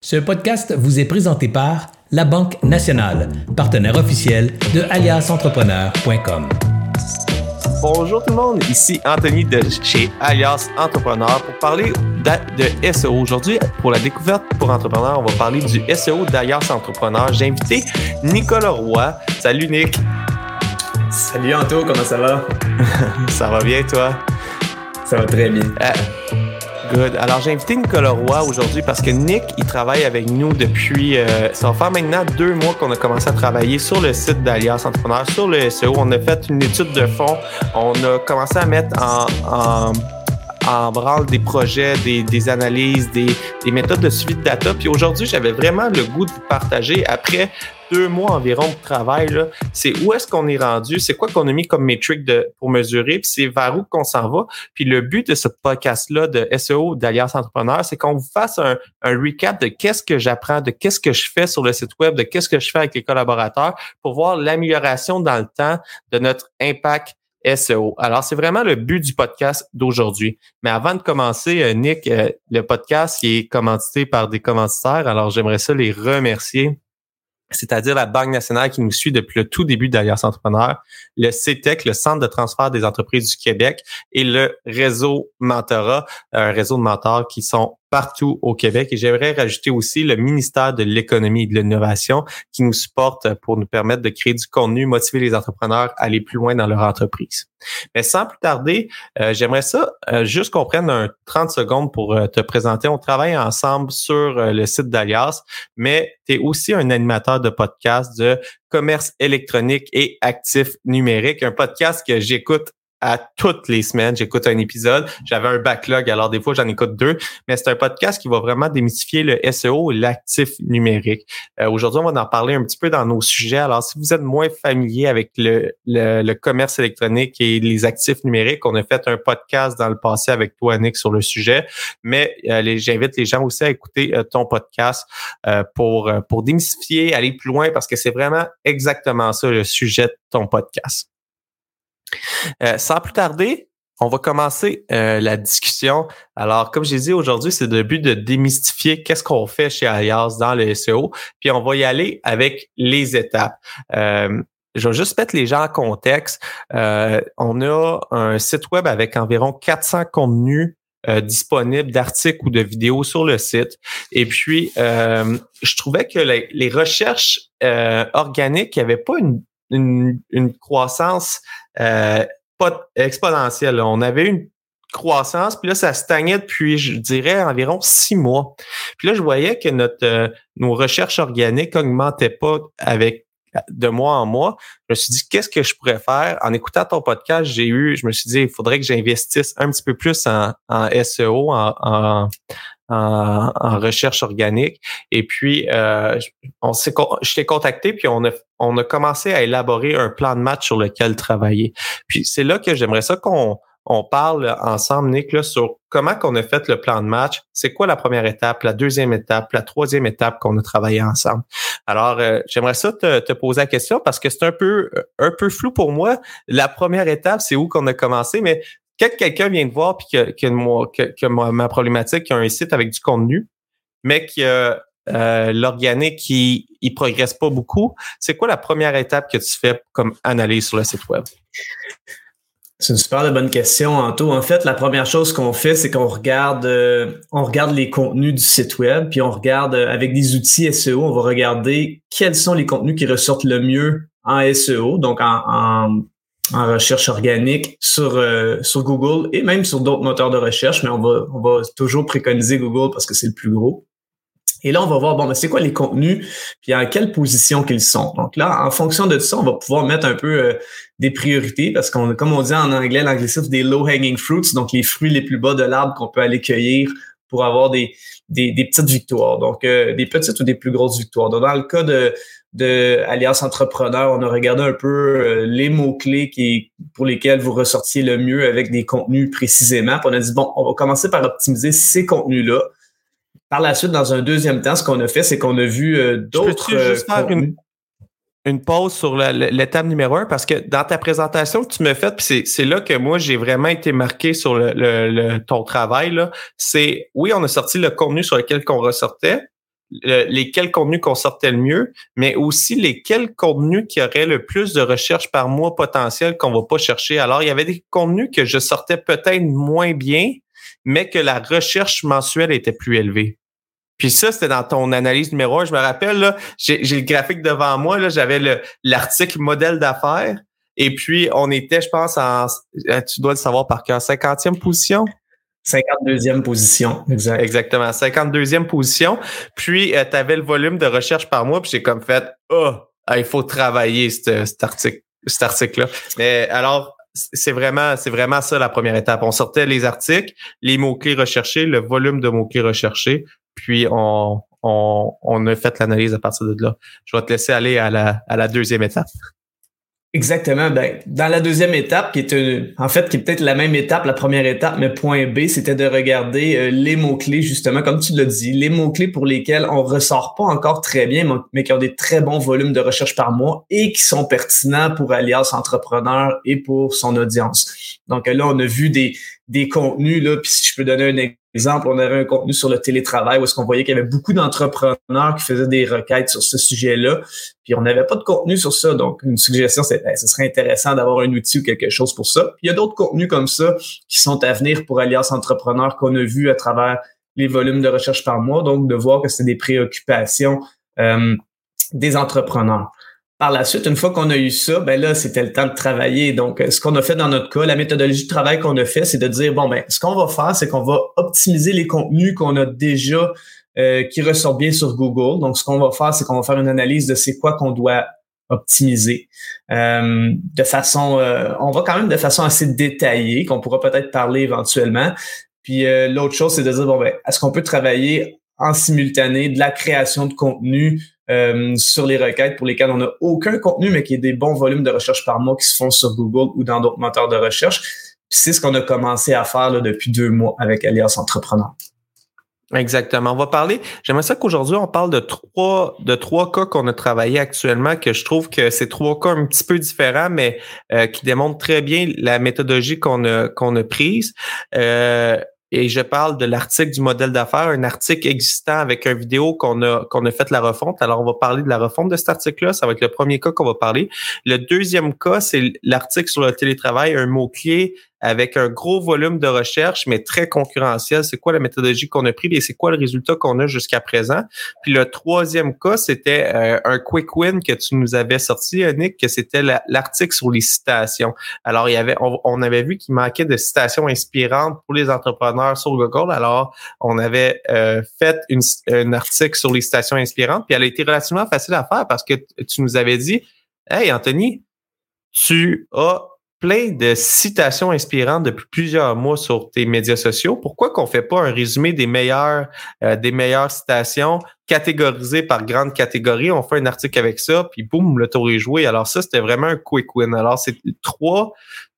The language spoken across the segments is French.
Ce podcast vous est présenté par La Banque Nationale, partenaire officiel de aliasentrepreneur.com. Bonjour tout le monde, ici Anthony de chez Alias Entrepreneur pour parler de SEO. Aujourd'hui, pour la découverte pour entrepreneurs, on va parler du SEO d'Alias Entrepreneur. J'ai invité Nicolas Roy. Salut Nick. Salut Anto, comment ça va? ça va bien toi? Ça va très bien. Euh, Good. Alors, j'ai invité Nicolas Roy aujourd'hui parce que Nick, il travaille avec nous depuis, euh, ça va faire maintenant deux mois qu'on a commencé à travailler sur le site d'Alias Entrepreneur, sur le SEO. On a fait une étude de fond. On a commencé à mettre en, en en branle des projets, des, des analyses, des, des, méthodes de suivi de data. Puis aujourd'hui, j'avais vraiment le goût de vous partager après deux mois environ de travail, c'est où est-ce qu'on est rendu, c'est quoi qu'on a mis comme métrique de, pour mesurer, puis c'est vers où qu'on s'en va? Puis le but de ce podcast-là de SEO d'Alliance Entrepreneur, c'est qu'on vous fasse un, un recap de qu'est-ce que j'apprends, de qu'est-ce que je fais sur le site web, de qu'est-ce que je fais avec les collaborateurs pour voir l'amélioration dans le temps de notre impact SEO. Alors, c'est vraiment le but du podcast d'aujourd'hui. Mais avant de commencer, euh, Nick, euh, le podcast est commandité par des commanditaires, alors j'aimerais ça les remercier c'est-à-dire la Banque nationale qui nous suit depuis le tout début d'Alliance Entrepreneur, le CETEC, le Centre de transfert des entreprises du Québec, et le réseau Mentora, un réseau de mentors qui sont partout au Québec. Et j'aimerais rajouter aussi le ministère de l'économie et de l'innovation qui nous supporte pour nous permettre de créer du contenu, motiver les entrepreneurs à aller plus loin dans leur entreprise. Mais sans plus tarder, euh, j'aimerais ça euh, juste qu'on prenne un 30 secondes pour euh, te présenter. On travaille ensemble sur le site d'Alias, mais tu es aussi un animateur de podcast de commerce électronique et actifs numériques, un podcast que j'écoute à toutes les semaines. J'écoute un épisode. J'avais un backlog, alors des fois j'en écoute deux. Mais c'est un podcast qui va vraiment démystifier le SEO et l'actif numérique. Euh, aujourd'hui, on va en parler un petit peu dans nos sujets. Alors, si vous êtes moins familier avec le, le, commerce électronique et les actifs numériques, on a fait un podcast dans le passé avec toi, Nick, sur le sujet. Mais euh, j'invite les gens aussi à écouter euh, ton podcast pour, pour démystifier, aller plus loin, parce que c'est vraiment exactement ça le sujet de ton podcast. Euh, sans plus tarder, on va commencer euh, la discussion. Alors, comme j'ai dit aujourd'hui, c'est le but de démystifier qu'est-ce qu'on fait chez Alias dans le SEO, puis on va y aller avec les étapes. Euh, je vais juste mettre les gens en contexte. on a un site web avec environ 400 contenus disponibles d'articles ou de vidéos sur le site. Et puis, je trouvais que les, recherches organiques n'avaient pas une une, une croissance euh, pas exponentielle. On avait une croissance, puis là, ça stagnait depuis, je dirais, environ six mois. Puis là, je voyais que notre euh, nos recherches organiques augmentaient pas avec de mois en mois. Je me suis dit, qu'est-ce que je pourrais faire? En écoutant ton podcast, j'ai eu, je me suis dit, il faudrait que j'investisse un petit peu plus en, en SEO, en, en, en, recherche organique. Et puis, euh, on je t'ai contacté, puis on a, on a commencé à élaborer un plan de match sur lequel travailler. Puis c'est là que j'aimerais ça qu'on on parle ensemble, Nick, là, sur comment qu'on a fait le plan de match. C'est quoi la première étape, la deuxième étape, la troisième étape qu'on a travaillé ensemble? Alors, euh, j'aimerais ça te, te, poser la question parce que c'est un peu un peu flou pour moi. La première étape, c'est où qu'on a commencé, mais quand quelqu'un vient te voir puis que, ma, problématique, qui a un site avec du contenu, mais que euh, l'organique qui il progresse pas beaucoup, c'est quoi la première étape que tu fais comme analyse sur le site web? C'est une super bonne question, Anto. En fait, la première chose qu'on fait, c'est qu'on regarde, euh, on regarde les contenus du site web, puis on regarde euh, avec des outils SEO, on va regarder quels sont les contenus qui ressortent le mieux en SEO, donc en en recherche organique sur euh, sur Google et même sur d'autres moteurs de recherche, mais on va on va toujours préconiser Google parce que c'est le plus gros. Et là, on va voir, bon, mais c'est quoi les contenus, puis en quelle position qu'ils sont. Donc là, en fonction de ça, on va pouvoir mettre un peu euh, des priorités, parce qu'on, comme on dit en anglais, l'anglicisme des low-hanging fruits, donc les fruits les plus bas de l'arbre qu'on peut aller cueillir pour avoir des, des, des petites victoires. Donc, euh, des petites ou des plus grosses victoires. Donc, dans le cas de, de Alliance Entrepreneur, on a regardé un peu euh, les mots-clés qui, pour lesquels vous ressortiez le mieux avec des contenus précisément. Puis on a dit, bon, on va commencer par optimiser ces contenus-là. Par la suite, dans un deuxième temps, ce qu'on a fait, c'est qu'on a vu euh, d'autres. juste faire une, une, pause sur l'étape numéro un? Parce que dans ta présentation que tu me fais, puis c'est là que moi j'ai vraiment été marqué sur le, ton travail. C'est oui, on a sorti le contenu sur lequel qu'on ressortait, lesquels contenus qu'on sortait le mieux, mais aussi lesquels contenus qui auraient le plus de recherches par mois potentiel qu'on va pas chercher. Alors, il y avait des contenus que je sortais peut-être moins bien, mais que la recherche mensuelle était plus élevée. Puis ça, c'était dans ton analyse numéro un. Je me rappelle, j'ai, le graphique devant moi, j'avais le, l'article modèle d'affaires. Et puis, on était, je pense, en, euh, tu dois le savoir par cœur, 50e position? 52e position, exact. Exactement, 52e position. Puis, euh, tu avais le volume de recherche par mois, puis j'ai comme fait, oh, il faut travailler cet, article, cet article-là. Mais alors, c'est vraiment, c'est vraiment ça la première étape. On sortait les articles, les mots-clés recherchés, le volume de mots-clés recherchés, puis on, on, on a fait l'analyse à partir de là. Je vais te laisser aller à la, à la deuxième étape. Exactement. Ben, dans la deuxième étape, qui est en fait qui est peut-être la même étape, la première étape, mais point B, c'était de regarder euh, les mots-clés, justement, comme tu l'as dit, les mots-clés pour lesquels on ressort pas encore très bien, mais qui ont des très bons volumes de recherche par mois et qui sont pertinents pour Alias Entrepreneur et pour son audience. Donc là, on a vu des, des contenus, là, puis si je peux donner un exemple, on avait un contenu sur le télétravail où est-ce qu'on voyait qu'il y avait beaucoup d'entrepreneurs qui faisaient des requêtes sur ce sujet-là, puis on n'avait pas de contenu sur ça. Donc, une suggestion, c'est ben, ce serait intéressant d'avoir un outil ou quelque chose pour ça. Puis il y a d'autres contenus comme ça qui sont à venir pour Alliance Entrepreneur qu'on a vu à travers les volumes de recherche par mois, donc de voir que c'est des préoccupations euh, des entrepreneurs. Par la suite, une fois qu'on a eu ça, ben là, c'était le temps de travailler. Donc, ce qu'on a fait dans notre cas, la méthodologie de travail qu'on a fait, c'est de dire, bon, ben, ce qu'on va faire, c'est qu'on va optimiser les contenus qu'on a déjà euh, qui ressortent bien sur Google. Donc, ce qu'on va faire, c'est qu'on va faire une analyse de c'est quoi qu'on doit optimiser euh, de façon, euh, on va quand même de façon assez détaillée, qu'on pourra peut-être parler éventuellement. Puis l'autre chose, c'est de dire, bon, ben, est-ce qu'on peut travailler en simultané de la création de contenu euh, sur les requêtes pour lesquelles on n'a aucun contenu, mais qui est des bons volumes de recherche par mois qui se font sur Google ou dans d'autres moteurs de recherche. C'est ce qu'on a commencé à faire depuis deux mois avec Alias Entrepreneur. Exactement. On va parler. J'aimerais ça qu'aujourd'hui, on parle de trois, de trois cas qu'on a travaillé actuellement, que je trouve que c'est trois cas un petit peu différents, mais euh, qui démontrent très bien la méthodologie qu'on a, qu'on a prise. Euh, et je parle de l'article du modèle d'affaires, un article existant avec une vidéo qu'on a qu'on a fait la refonte. Alors on va parler de la refonte de cet article-là, ça va être le premier cas qu'on va parler. Le deuxième cas, c'est l'article sur le télétravail, un mot clé avec un gros volume de recherche, mais très concurrentiel. C'est quoi la méthodologie qu'on a pris et c'est quoi le résultat qu'on a jusqu'à présent? Puis le troisième cas, c'était euh, un quick win que tu nous avais sorti, Nick, que c'était l'article sur les citations. Alors, il y avait, on, avait vu qu'il manquait de citations inspirantes pour les entrepreneurs sur Google. Alors, on avait euh, fait une, un article sur les citations inspirantes, puis elle a été relativement facile à faire parce que tu nous avais dit, Hey, Anthony, tu as plein de citations inspirantes depuis plusieurs mois sur tes médias sociaux. Pourquoi qu'on fait pas un résumé des meilleures, euh, des meilleures citations catégorisées par grande catégorie? On fait un article avec ça, puis boum, le tour est joué. Alors ça, c'était vraiment un quick win. Alors, c'est trois,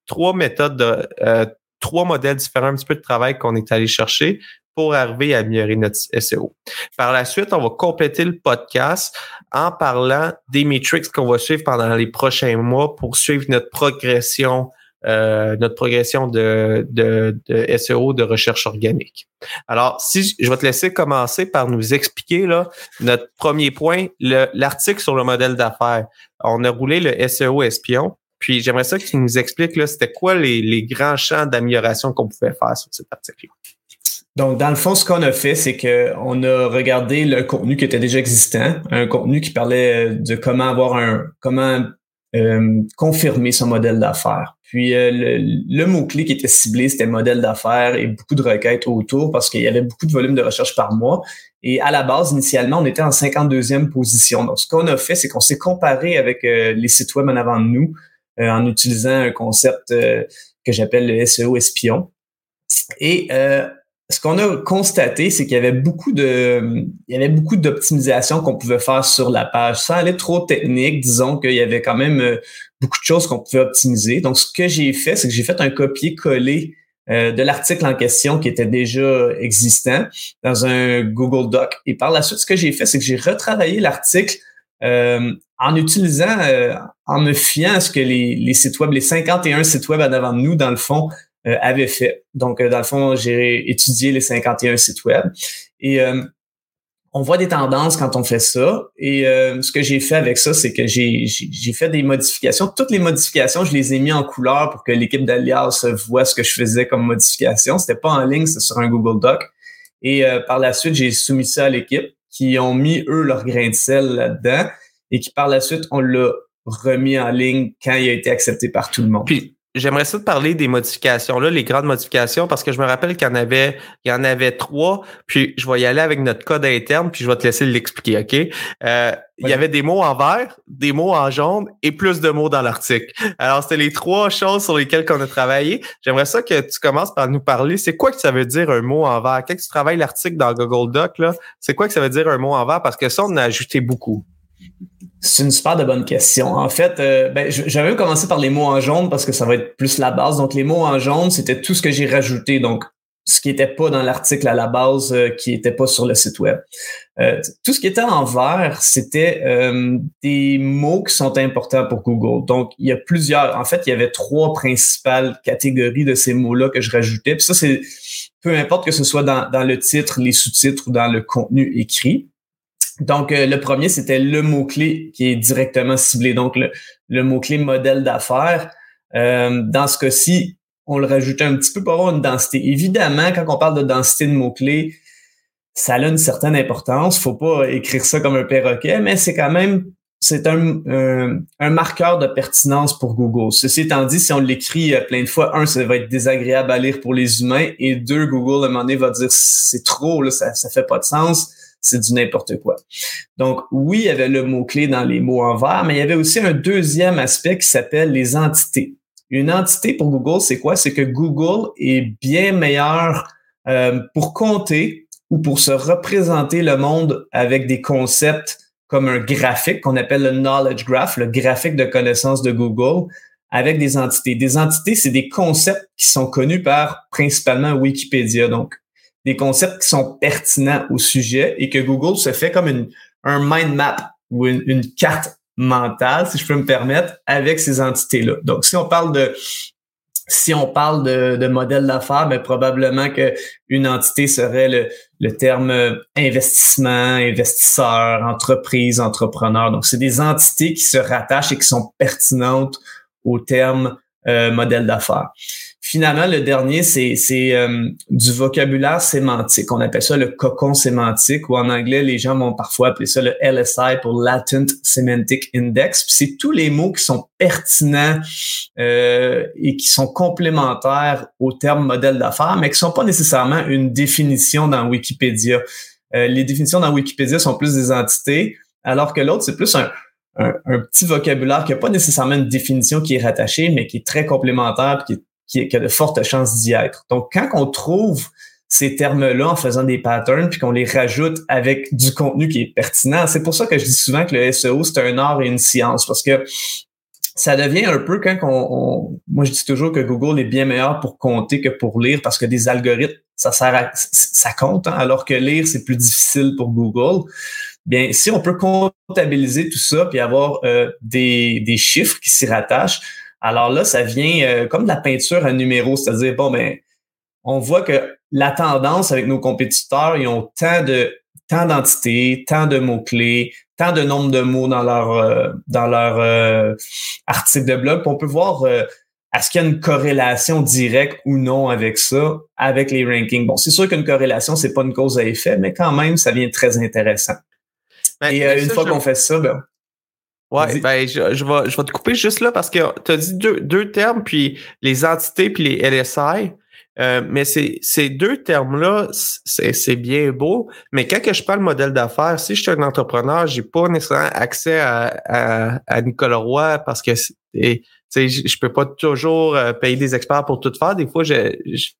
trois méthodes de, euh, trois modèles différents, un petit peu de travail qu'on est allé chercher pour arriver à améliorer notre SEO. Par la suite, on va compléter le podcast en parlant des metrics qu'on va suivre pendant les prochains mois pour suivre notre progression euh, notre progression de, de, SEO de recherche organique. Alors, si je vais te laisser commencer par nous expliquer là, notre premier point, l'article sur le modèle d'affaires. On a roulé le SEO espion. Puis j'aimerais ça que tu nous expliques c'était quoi les, les grands champs d'amélioration qu'on pouvait faire sur cet article-là? Donc, dans le fond, ce qu'on a fait, c'est qu'on a regardé le contenu qui était déjà existant, un contenu qui parlait de comment avoir un, comment euh, confirmer son modèle d'affaires. Puis euh, le, mot-clé qui était ciblé, c'était modèle d'affaires et beaucoup de requêtes autour parce qu'il y avait beaucoup de volume de recherche par mois. Et à la base, initialement, on était en 52e position. Donc, ce qu'on a fait, c'est qu'on s'est comparé avec euh, les sites web en avant de nous en utilisant un concept que j'appelle le SEO espion. Et ce qu'on a constaté, c'est qu'il y avait beaucoup de, il y avait beaucoup d'optimisation qu'on pouvait faire sur la page. Sans aller trop technique, disons qu'il y avait quand même euh, beaucoup de choses qu'on pouvait optimiser. Donc, ce que j'ai fait, c'est que j'ai fait un copier-coller euh, de l'article en question qui était déjà existant dans un Google Doc. Et par la suite, ce que j'ai fait, c'est que j'ai retravaillé l'article euh, en utilisant, en me fiant à ce que les, les sites web, les 51 sites web en avant de nous, dans le fond, euh, avait fait. Donc, euh, dans le fond, j'ai étudié les 51 sites web. Et euh, on voit des tendances quand on fait ça. Et euh, ce que j'ai fait avec ça, c'est que j'ai, j'ai fait des modifications. Toutes les modifications, je les ai mis en couleur pour que l'équipe d'Alias voit ce que je faisais comme modification. C'était pas en ligne, c'était sur un Google Doc. Et euh, par la suite, j'ai soumis ça à l'équipe qui ont mis, eux, leur grain de sel là-dedans et qui, par la suite, on l'a remis en ligne quand il a été accepté par tout le monde. J'aimerais ça te parler des modifications, là, les grandes modifications, parce que je me rappelle qu'il y en avait, il y en avait trois, puis je vais y aller avec notre code interne, puis je vais te laisser l'expliquer, OK? Euh, Il y avait des mots en vert, des mots en jaune et plus de mots dans l'article. Alors, c'était les trois choses sur lesquelles on a travaillé. J'aimerais ça que tu commences par nous parler. C'est quoi que ça veut dire un mot en vert? Quand tu travailles l'article dans Google Doc, là, c'est quoi que ça veut dire un mot en vert? Parce que ça, on a ajouté beaucoup. C'est une super de bonne question. En fait, euh, ben, j'avais commencé par les mots en jaune parce que ça va être plus la base. Donc, les mots en jaune, c'était tout ce que j'ai rajouté. Donc, ce qui n'était pas dans l'article à la base, euh, qui n'était pas sur le site web. Euh, tout ce qui était en vert, c'était des mots qui sont importants pour Google. Donc, il y a plusieurs. En fait, il y avait trois principales catégories de ces mots-là que je rajoutais. Puis ça, c'est peu importe que ce soit dans, dans le titre, les sous-titres ou dans le contenu écrit. Donc, euh, le premier, c'était le mot-clé qui est directement ciblé. Donc, le, mot-clé modèle d'affaires. Euh, dans ce cas-ci, on le rajoutait un petit peu pour avoir une densité. Évidemment, quand on parle de densité de mots-clés, ça a une certaine importance. Faut pas écrire ça comme un perroquet, mais c'est quand même c'est un, marqueur de pertinence pour Google. Ceci étant dit, si on l'écrit euh, plein de fois, un, ça va être désagréable à lire pour les humains, et deux, Google à un moment donné va dire c'est trop, là, ça, ça fait pas de sens c'est du n'importe quoi. Donc, oui, il y avait le mot-clé dans les mots en vert, mais il y avait aussi un deuxième aspect qui s'appelle les entités. Une entité pour Google, c'est quoi? C'est que Google est bien meilleur euh, pour compter ou pour se représenter le monde avec des concepts comme un graphique qu'on appelle le knowledge graph, le graphique de connaissance de Google, avec des entités. Des entités, c'est des concepts qui sont connus par principalement Wikipédia. Donc, des concepts qui sont pertinents au sujet et que Google se fait comme une, un mind map ou une, carte mentale, si je peux me permettre, avec ces entités-là. Donc, si on parle de si on parle de, de modèle d'affaires, mais ben, probablement que une entité serait le, le terme investissement, investisseur, entreprise, entrepreneur. Donc, c'est des entités qui se rattachent et qui sont pertinentes au terme euh, modèle d'affaires. Finalement, le dernier, c'est euh, du vocabulaire sémantique. On appelle ça le cocon sémantique, ou en anglais, les gens vont parfois appeler ça le LSI pour Latent Semantic Index. C'est tous les mots qui sont pertinents euh, et qui sont complémentaires au terme modèle d'affaires, mais qui sont pas nécessairement une définition dans Wikipédia. les définitions dans Wikipédia sont plus des entités, alors que l'autre, c'est plus un, un, petit vocabulaire qui n'a pas nécessairement une définition qui est rattachée, mais qui est très complémentaire et qui, qui, a de fortes chances d'y être. Donc, quand on trouve ces termes-là en faisant des patterns puis qu'on les rajoute avec du contenu qui est pertinent, c'est pour ça que je dis souvent que le SEO, c'est un art et une science parce que ça devient un peu quand on, moi je dis toujours que Google est bien meilleur pour compter que pour lire parce que des algorithmes ça sert à, ça compte hein, alors que lire c'est plus difficile pour Google bien, si on peut comptabiliser tout ça puis avoir euh, des, des, chiffres qui s'y rattachent, alors là, ça vient euh, comme de la peinture à numéro, c'est-à-dire, bon, ben, on voit que la tendance avec nos compétiteurs, ils ont tant de tant d'entités, tant de mots-clés, tant de nombre de mots dans leur euh, dans leur article de blog. Puis on peut voir est-ce qu'il y a une corrélation directe ou non avec ça, avec les rankings? Bon, c'est sûr qu'une corrélation, c'est pas une cause à effet, mais quand même, ça vient très intéressant. Ben, Et euh, une fois qu'on fait ça, ben. Ouais, ben, je, je, vais, je vais te couper juste là parce que tu as dit deux, deux termes, puis les entités puis les LSI. Euh, mais ces, ces deux termes-là, c'est bien beau, mais quand que je parle modèle d'affaires, si je suis un entrepreneur, j'ai pas nécessairement accès à, à, à Nicolas Roy parce que et, je, je peux pas toujours euh, payer des experts pour tout faire. Des fois, je,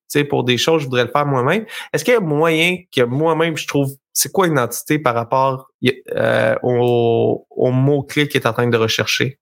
sais pour des choses, je voudrais le faire moi-même. Est-ce qu'il y a moyen que moi-même, je trouve c'est quoi une entité par rapport euh, au, au mot-clé qu'il est en train de rechercher?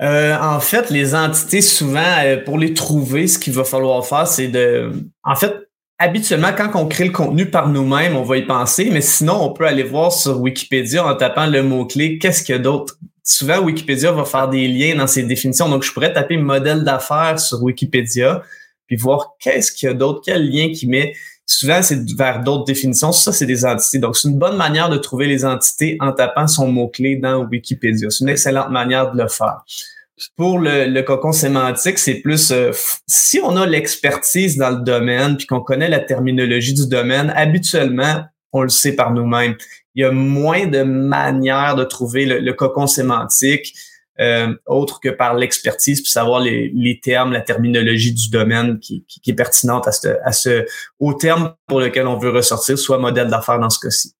Euh, en fait, les entités, souvent, euh, pour les trouver, ce qu'il va falloir faire, c'est de... En fait, habituellement, quand on crée le contenu par nous-mêmes, on va y penser, mais sinon, on peut aller voir sur Wikipédia en tapant le mot-clé « Qu'est-ce qu'il y a d'autre? » Souvent, Wikipédia va faire des liens dans ses définitions. Donc, je pourrais taper modèle d'affaires sur Wikipédia, puis voir qu'est-ce qu'il y a d'autre, quel lien qui met souvent, c'est vers d'autres définitions. Ça, c'est des entités. Donc, c'est une bonne manière de trouver les entités en tapant son mot-clé dans Wikipédia. C'est une excellente manière de le faire. Pour le, le cocon sémantique, c'est plus euh, si on a l'expertise dans le domaine puis qu'on connaît la terminologie du domaine, habituellement, on le sait par nous-mêmes. Il y a moins de manières de trouver le, cocon sémantique euh, autre que par l'expertise puis savoir les, termes, la terminologie du domaine qui, qui, est pertinente à ce, à ce au terme pour lequel on veut ressortir, soit modèle d'affaires dans ce cas-ci.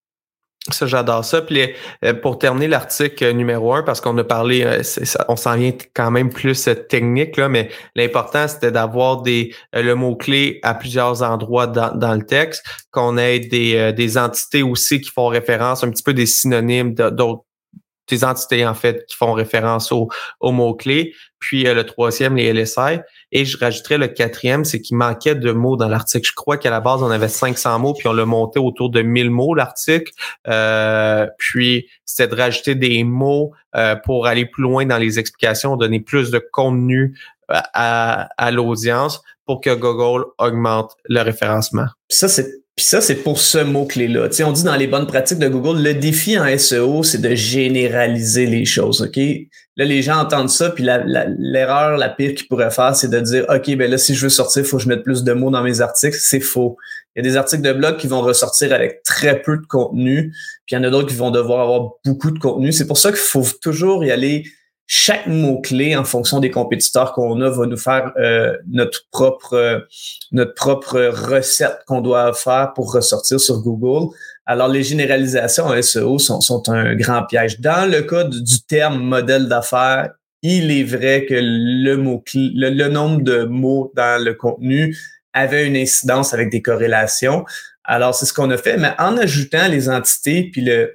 Ça, j'adore ça. Puis euh, pour terminer l'article numéro un, parce qu'on a parlé, euh, on s'en vient quand même plus euh, technique, là, mais l'important, c'était d'avoir des le mot-clé à plusieurs endroits dans, dans le texte, qu'on ait des, des entités aussi qui font référence, un petit peu des synonymes d'autres des entités en fait qui font référence aux, aux mots-clés. Puis le troisième, les LSI. Et je rajouterais le quatrième, c'est qu'il manquait de mots dans l'article. Je crois qu'à la base, on avait 500 mots, puis on l'a monté autour de 1000 mots, l'article. Euh, puis, c'était de rajouter des mots euh, pour aller plus loin dans les explications, donner plus de contenu euh, à, à l'audience pour que Google augmente le référencement. Ça, c'est puis ça, c'est pour ce mot-clé-là. on dit dans les bonnes pratiques de Google, le défi en SEO, c'est de généraliser les choses. OK? Là, les gens entendent ça, puis l'erreur, la, pire qu'ils pourraient faire, c'est de dire OK, ben là, si je veux sortir, il faut que je mette plus de mots dans mes articles. C'est faux. Il y a des articles de blog qui vont ressortir avec très peu de contenu, puis il y en a d'autres qui vont devoir avoir beaucoup de contenu. C'est pour ça qu'il faut toujours y aller chaque mot-clé en fonction des compétiteurs qu'on a va nous faire euh, notre propre euh, notre propre recette qu'on doit faire pour ressortir sur Google. Alors, les généralisations en SEO sont, sont un grand piège. Dans le cas du terme modèle d'affaires, il est vrai que le mot le, le nombre de mots dans le contenu avait une incidence avec des corrélations. Alors, c'est ce qu'on a fait, mais en ajoutant les entités puis le,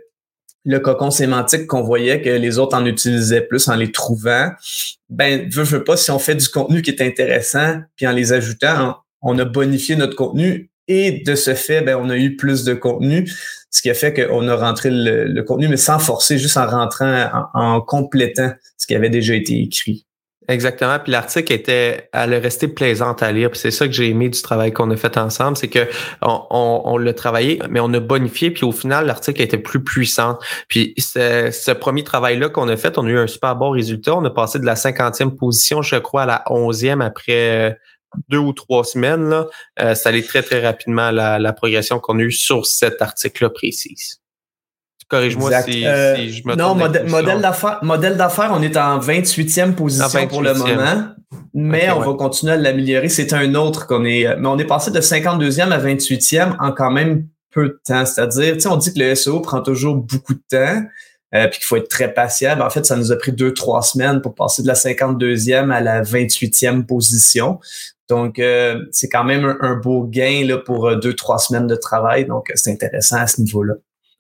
le cocon sémantique qu'on voyait que les autres en utilisaient plus en les trouvant, ben, veux, veux pas, si on fait du contenu qui est intéressant, puis en les ajoutant, on a bonifié notre contenu et de ce fait, ben, on a eu plus de contenu, ce qui a fait qu'on a rentré le, contenu, mais sans forcer, juste en rentrant, en complétant ce qui avait déjà été écrit. Exactement. Puis l'article était, elle est restée plaisante à lire. Puis c'est ça que j'ai aimé du travail qu'on a fait ensemble, c'est que on, on, l'a travaillé, mais on a bonifié. Puis au final, l'article était plus puissant. Puis ce, premier travail-là qu'on a fait, on a eu un super bon résultat. On a passé de la 50e position, je crois, à la 11e après euh, deux ou trois semaines. Là. Euh, ça allait très, très rapidement la, la progression qu'on a eue sur cet article-là précise. Corrige-moi si, euh, si, je me Non, modèle d'affaires, modèle d'affaires, on est en 28e position pour le moment, mais on va continuer à l'améliorer. C'est un autre qu'on est, mais on est passé de 52e à 28e en quand même peu de temps. C'est-à-dire, on dit que le SEO prend toujours beaucoup de temps, euh, puis qu'il faut être très patient. Ben, en fait, ça nous a pris deux, trois semaines pour passer de la 52e à la 28e position. Donc, euh, c'est quand même un, beau gain là, pour deux, trois semaines de travail. Donc, c'est intéressant à ce niveau-là.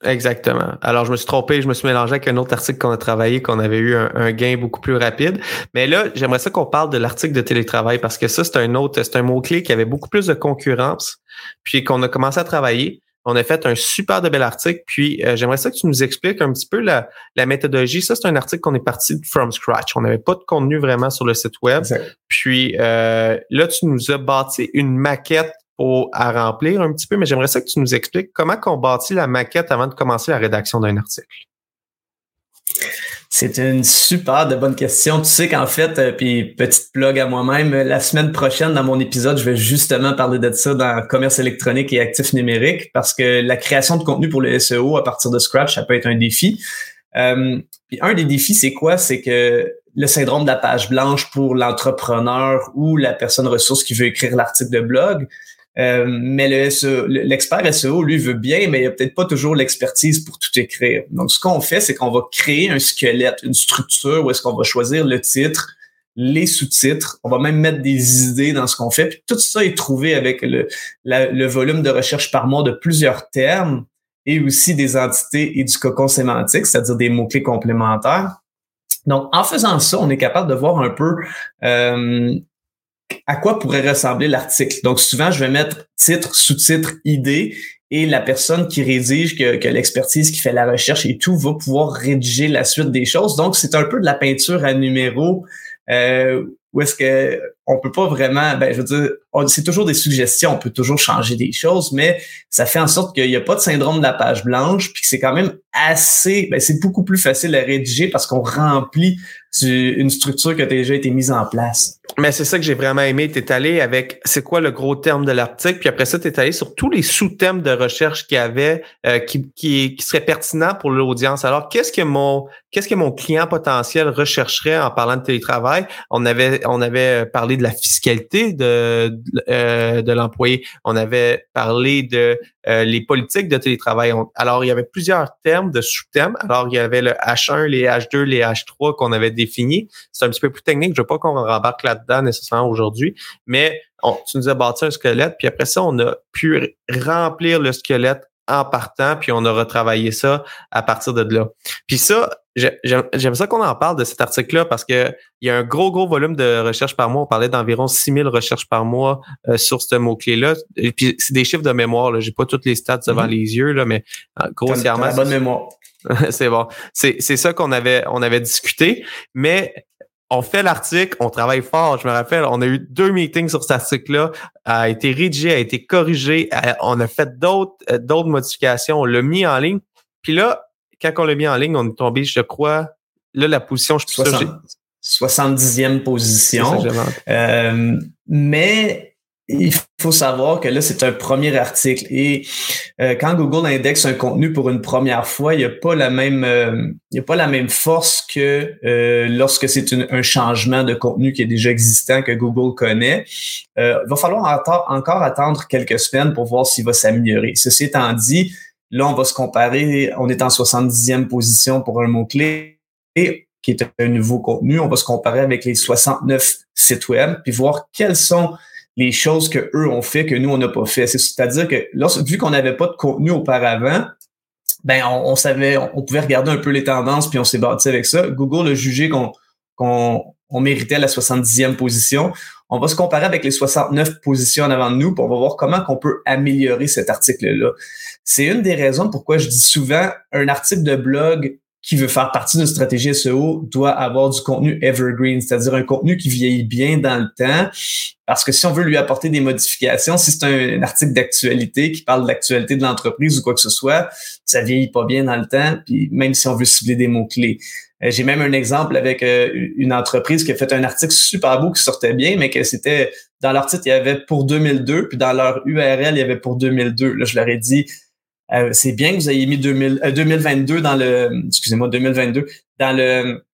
Exactement. Alors, je me suis trompé, je me suis mélangé avec un autre article qu'on a travaillé, qu'on avait eu un, gain beaucoup plus rapide. Mais là, j'aimerais ça qu'on parle de l'article de télétravail parce que ça, c'est un autre, c'est un mot-clé qui avait beaucoup plus de concurrence, puis qu'on a commencé à travailler. On a fait un super de bel article, puis euh, j'aimerais ça que tu nous expliques un petit peu la, la méthodologie. Ça, c'est un article qu'on est parti from scratch. On n'avait pas de contenu vraiment sur le site web. Puis euh, là, tu nous as bâti une maquette à remplir un petit peu, mais j'aimerais ça que tu nous expliques comment on bâtit la maquette avant de commencer la rédaction d'un article. C'est une super de bonne question. Tu sais qu'en fait, euh, puis petite plug à moi-même, la semaine prochaine dans mon épisode, je vais justement parler de ça dans commerce électronique et actifs numériques parce que la création de contenu pour le SEO à partir de scratch, ça peut être un défi. Euh, un des défis, c'est quoi? C'est que le syndrome de la page blanche pour l'entrepreneur ou la personne ressource qui veut écrire l'article de blog, euh, mais le l'expert SEO, lui, veut bien, mais il a peut-être pas toujours l'expertise pour tout écrire. Donc, ce qu'on fait, c'est qu'on va créer un squelette, une structure où est-ce qu'on va choisir le titre, les sous-titres. On va même mettre des idées dans ce qu'on fait. Puis tout ça est trouvé avec le, le volume de recherche par mois de plusieurs termes et aussi des entités et du cocon sémantique, c'est-à-dire des mots-clés complémentaires. Donc, en faisant ça, on est capable de voir un peu euh, à quoi pourrait ressembler l'article. Donc, souvent, je vais mettre titre, sous-titre, idée, et la personne qui rédige, que, l'expertise qui fait la recherche et tout, va pouvoir rédiger la suite des choses. Donc, c'est un peu de la peinture à numéro, euh, où est-ce que on peut pas vraiment, ben, je veux dire, c'est toujours des suggestions, on peut toujours changer des choses, mais ça fait en sorte qu'il n'y a pas de syndrome de la page blanche, puis que c'est quand même assez, ben, c'est beaucoup plus facile à rédiger parce qu'on remplit une structure qui a déjà été mise en place. Mais c'est ça que j'ai vraiment aimé. Tu es allé avec c'est quoi le gros terme de l'article, puis après ça, tu es allé sur tous les sous-thèmes de recherche qu'il y avait euh, qui, seraient pertinents pour l'audience. Alors, qu'est-ce que mon qu'est-ce que mon client potentiel rechercherait en parlant de télétravail? On avait on avait parlé de la fiscalité de, euh, de l'employé. On avait parlé de euh, les politiques de télétravail. alors, il y avait plusieurs termes de sous-thèmes. Alors, il y avait le H1, les H2, les H3 qu'on avait définis. C'est un petit peu plus technique. Je veux pas qu'on rembarque là-dedans nécessairement aujourd'hui, mais tu nous as bâti un squelette, puis après ça, on a pu remplir le squelette en partant, puis on a retravaillé ça à partir de là. Puis ça, j'aime ça qu'on en parle de cet article-là parce que il y a un gros, gros volume de recherches par mois. On parlait d'environ 6000 recherches par mois euh, sur ce mot-clé-là. Et puis, c'est des chiffres de mémoire. J'ai pas toutes les stats devant mm-hmm. les yeux, là, mais euh, grossièrement. bonne mémoire. c'est bon. C'est ça qu'on avait, on avait discuté. Mais on fait l'article, on travaille fort. Je me rappelle, on a eu deux meetings sur cet article-là, a été rédigé, a été corrigé, on a fait d'autres euh, d'autres modifications, on l'a mis en ligne. Puis là, quand on l'a mis en ligne, on est tombé, je crois, là, la position, je suis 70e position. euh, mais il faut savoir que là, c'est un premier article. Et euh, quand Google indexe un contenu pour une première fois, il n'y a pas la même euh, il y a pas la même force que euh, lorsque c'est un changement de contenu qui est déjà existant, que Google connaît. il va falloir encore attendre quelques semaines pour voir s'il va s'améliorer. Ceci étant dit, là, on va se comparer. On est en 70e position pour un mot-clé. Et qui est un nouveau contenu. On va se comparer avec les 69 sites web, puis voir quels sont les choses que eux ont fait que nous on n'a pas fait. C'est-à-dire que lorsque, vu qu'on n'avait pas de contenu auparavant, ben on, savait, on, pouvait regarder un peu les tendances puis on s'est bâti avec ça. Google a jugé qu'on qu'on on méritait la 70e position. On va se comparer avec les 69 positions en avant de nous, pour on va voir comment qu'on peut améliorer cet article-là. C'est une des raisons pourquoi je dis souvent un article de blog qui veut faire partie d'une stratégie SEO doit avoir du contenu evergreen, c'est-à-dire un contenu qui vieillit bien dans le temps. Parce que si on veut lui apporter des modifications, si c'est un, article d'actualité qui parle de l'actualité de l'entreprise ou quoi que ce soit, ça vieillit pas bien dans le temps, puis même si on veut cibler des mots-clés. Euh, j'ai même un exemple avec euh, une entreprise qui a fait un article super beau qui sortait bien, mais que c'était dans leur titre, il y avait pour 2002, puis dans leur URL, il y avait pour 2002. Là, je leur ai dit, euh, c'est bien que vous ayez mis 2022 euh, dans le, excusez-moi, 2022 dans le,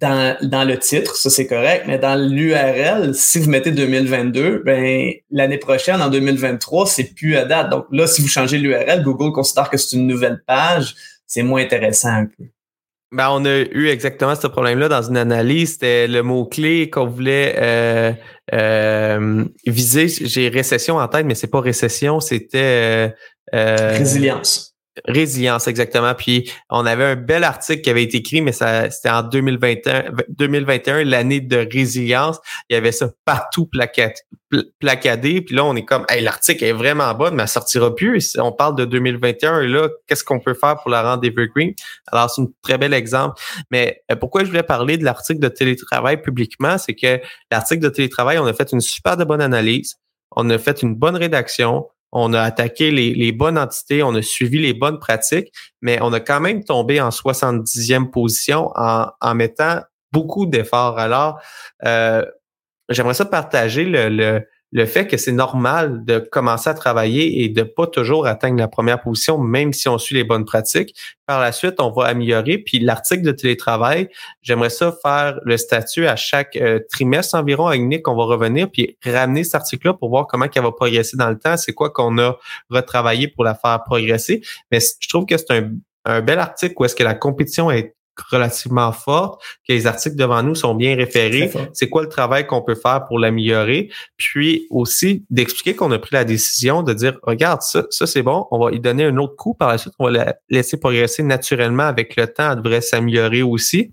dans, dans le titre, ça c'est correct, mais dans l'URL, si vous mettez 2022, ben l'année prochaine, en 2023, c'est plus à date. Donc là, si vous changez l'URL, Google considère que c'est une nouvelle page, c'est moins intéressant un peu. Ben, on a eu exactement ce problème-là dans une analyse. C'était le mot-clé qu'on voulait euh, viser. J'ai récession en tête, mais c'est pas récession, c'était Résilience. Résilience, exactement. Puis on avait un bel article qui avait été écrit, mais ça c'était en 2021, 2021 l'année de résilience. Il y avait ça partout placadé. Puis là, on est comme, hey, l'article est vraiment bon, mais elle sortira plus. On parle de 2021. Et là, qu'est-ce qu'on peut faire pour la rendre evergreen? Alors, c'est un très bel exemple. Mais euh, pourquoi je voulais parler de l'article de télétravail publiquement? C'est que l'article de télétravail, on a fait une super de bonne analyse. On a fait une bonne rédaction on a attaqué les, bonnes entités, on a suivi les bonnes pratiques, mais on a quand même tombé en 70e position en, mettant beaucoup d'efforts. Alors, euh, j'aimerais ça partager le fait que c'est normal de commencer à travailler et de pas toujours atteindre la première position, même si on suit les bonnes pratiques. Par la suite, on va améliorer. Puis l'article de télétravail, j'aimerais ça faire le statut à chaque euh, trimestre environ avec Nick. On va revenir puis ramener cet article-là pour voir comment elle va progresser dans le temps. C'est quoi qu'on a retravaillé pour la faire progresser. Mais je trouve que c'est un, un bel article où est-ce que la compétition est relativement forte, que les articles devant nous sont bien référés. C'est quoi le travail qu'on peut faire pour l'améliorer? Puis aussi d'expliquer qu'on a pris la décision de dire, regarde, ça, ça c'est bon, on va y donner un autre coup par la suite, on va la laisser progresser naturellement avec le temps, elle devrait s'améliorer aussi.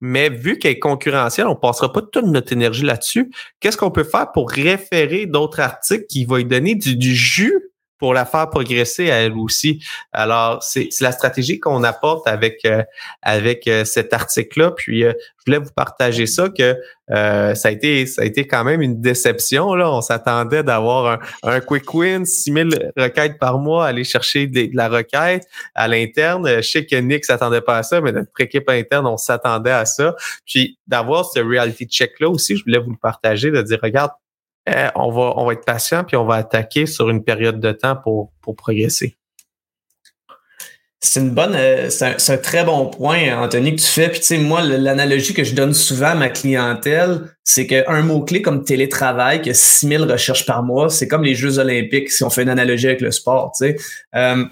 Mais vu qu'elle est concurrentielle, on passera pas toute notre énergie là-dessus. Qu'est-ce qu'on peut faire pour référer d'autres articles qui vont y donner du, du jus pour la faire progresser elle aussi. Alors, c'est la stratégie qu'on apporte avec euh, avec euh, cet article-là. Puis, euh, je voulais vous partager ça que ça a été ça a été quand même une déception. Là, on s'attendait d'avoir un, un, quick win, 6000 requêtes par mois, aller chercher de la requête à l'interne. Je sais que Nick s'attendait pas à ça, mais notre équipe interne, on s'attendait à ça. Puis, d'avoir ce reality check-là aussi, je voulais vous le partager, de dire, regarde, euh, on, va, on va être patient puis on va attaquer sur une période de temps pour, pour progresser. C'est une bonne, euh, c'est un, très bon point, Anthony, que tu fais. Puis tu sais, moi, l'analogie que je donne souvent à ma clientèle, c'est qu'un mot-clé comme télétravail, qui a 6000 recherches par mois, c'est comme les Jeux olympiques, si on fait une analogie avec le sport. Tu sais. Euh,